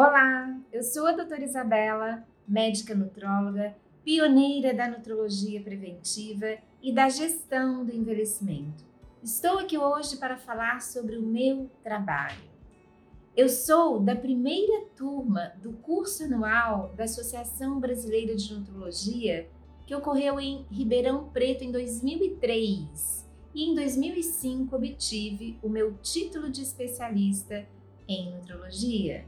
Olá, eu sou a doutora Isabela, médica nutróloga, pioneira da nutrologia preventiva e da gestão do envelhecimento. Estou aqui hoje para falar sobre o meu trabalho. Eu sou da primeira turma do curso anual da Associação Brasileira de Nutrologia, que ocorreu em Ribeirão Preto em 2003, e em 2005 obtive o meu título de especialista em nutrologia.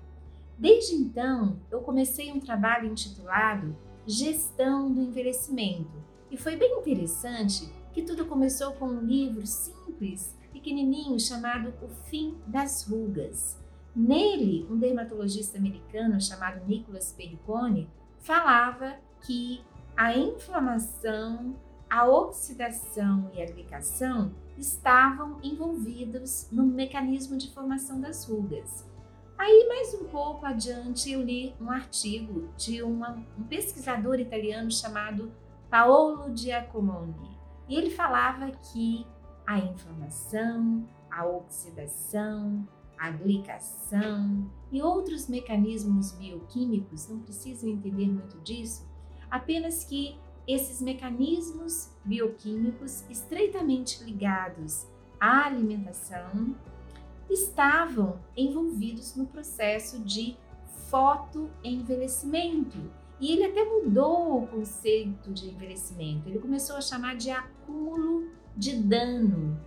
Desde então, eu comecei um trabalho intitulado Gestão do Envelhecimento, e foi bem interessante que tudo começou com um livro simples, pequenininho, chamado O Fim das Rugas. Nele, um dermatologista americano chamado Nicholas Perricone falava que a inflamação, a oxidação e a glicação estavam envolvidos no mecanismo de formação das rugas. Aí, pouco adiante, eu li um artigo de uma, um pesquisador italiano chamado Paolo Giacomoni. E ele falava que a inflamação, a oxidação, a glicação e outros mecanismos bioquímicos, não precisam entender muito disso, apenas que esses mecanismos bioquímicos estreitamente ligados à alimentação estavam envolvidos no processo de fotoenvelhecimento. E ele até mudou o conceito de envelhecimento. Ele começou a chamar de acúmulo de dano.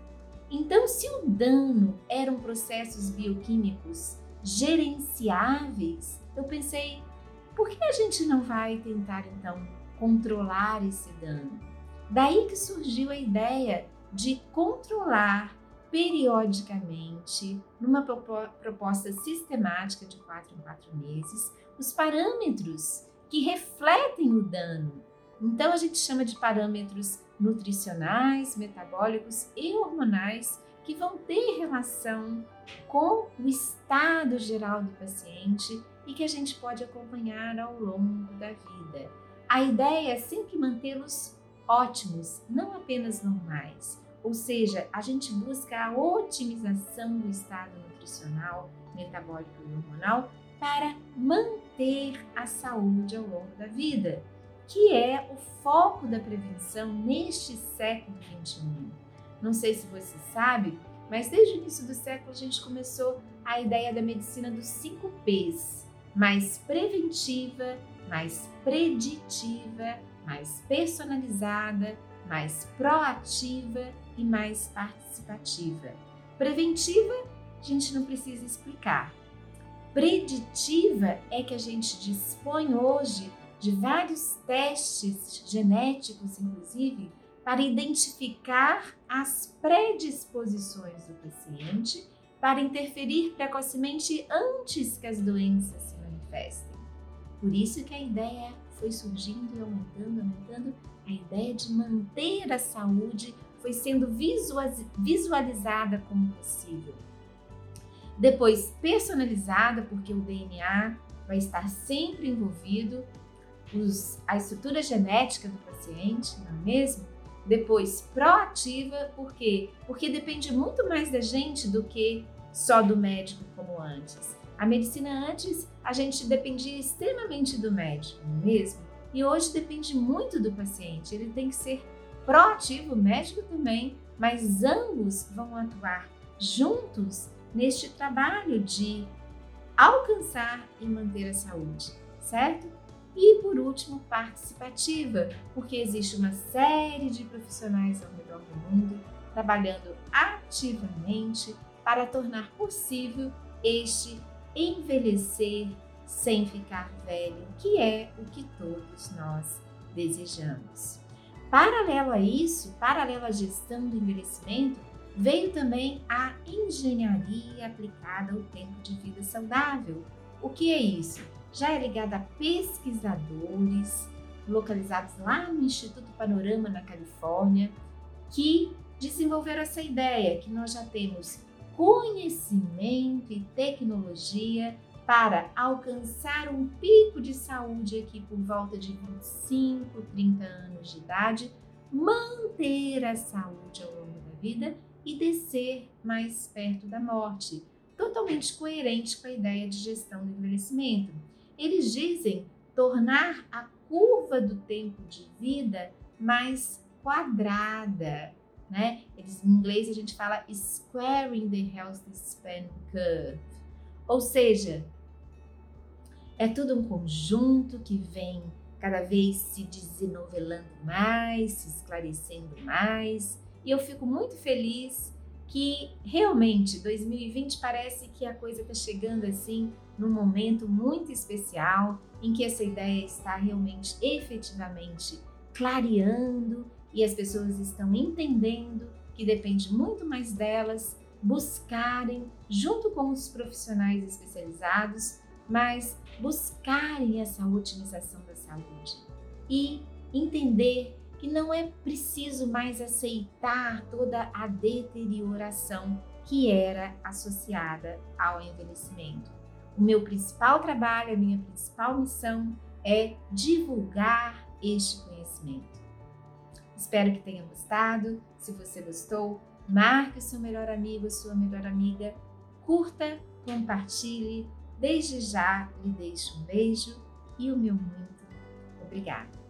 Então, se o dano eram processos bioquímicos gerenciáveis, eu pensei, por que a gente não vai tentar então controlar esse dano? Daí que surgiu a ideia de controlar periodicamente, numa proposta sistemática de quatro em quatro meses, os parâmetros que refletem o dano. Então, a gente chama de parâmetros nutricionais, metabólicos e hormonais que vão ter relação com o estado geral do paciente e que a gente pode acompanhar ao longo da vida. A ideia é sempre mantê-los ótimos, não apenas normais. Ou seja, a gente busca a otimização do estado nutricional, metabólico e hormonal para manter a saúde ao longo da vida, que é o foco da prevenção neste século XXI. Não sei se você sabe, mas desde o início do século a gente começou a ideia da medicina dos 5 P's: mais preventiva, mais preditiva, mais personalizada, mais proativa e mais participativa. Preventiva, a gente não precisa explicar. Preditiva é que a gente dispõe hoje de vários testes genéticos, inclusive, para identificar as predisposições do paciente para interferir precocemente antes que as doenças se manifestem. Por isso que a ideia foi surgindo e aumentando, aumentando, a ideia de manter a saúde foi sendo visualizada como possível. Depois, personalizada, porque o DNA vai estar sempre envolvido, os, a estrutura genética do paciente, não é mesmo? Depois, proativa, por quê? Porque depende muito mais da gente do que só do médico como antes. A medicina antes, a gente dependia extremamente do médico, não é mesmo? E hoje depende muito do paciente, ele tem que ser proativo, médico também, mas ambos vão atuar juntos neste trabalho de alcançar e manter a saúde, certo? E por último, participativa, porque existe uma série de profissionais ao redor do mundo trabalhando ativamente para tornar possível este envelhecer sem ficar velho, que é o que todos nós desejamos. Paralelo a isso, paralelo à gestão do envelhecimento, veio também a engenharia aplicada ao tempo de vida saudável. O que é isso? Já é ligada a pesquisadores localizados lá no Instituto Panorama, na Califórnia, que desenvolveram essa ideia que nós já temos conhecimento e tecnologia para alcançar um pico de saúde aqui por volta de 25, 30 anos de idade, manter a saúde ao longo da vida e descer mais perto da morte. totalmente coerente com a ideia de gestão do envelhecimento. Eles dizem tornar a curva do tempo de vida mais quadrada, né? Eles, em inglês a gente fala squaring the health span curve. Ou seja, é tudo um conjunto que vem cada vez se desenovelando mais, se esclarecendo mais, e eu fico muito feliz que realmente 2020 parece que a coisa está chegando assim num momento muito especial em que essa ideia está realmente efetivamente clareando e as pessoas estão entendendo que depende muito mais delas buscarem, junto com os profissionais especializados, mas buscarem essa otimização da saúde e entender que não é preciso mais aceitar toda a deterioração que era associada ao envelhecimento. O meu principal trabalho, a minha principal missão é divulgar este conhecimento. Espero que tenha gostado. Se você gostou, marque seu melhor amigo, sua melhor amiga, curta, compartilhe. Desde já lhe deixo um beijo e o meu muito obrigada.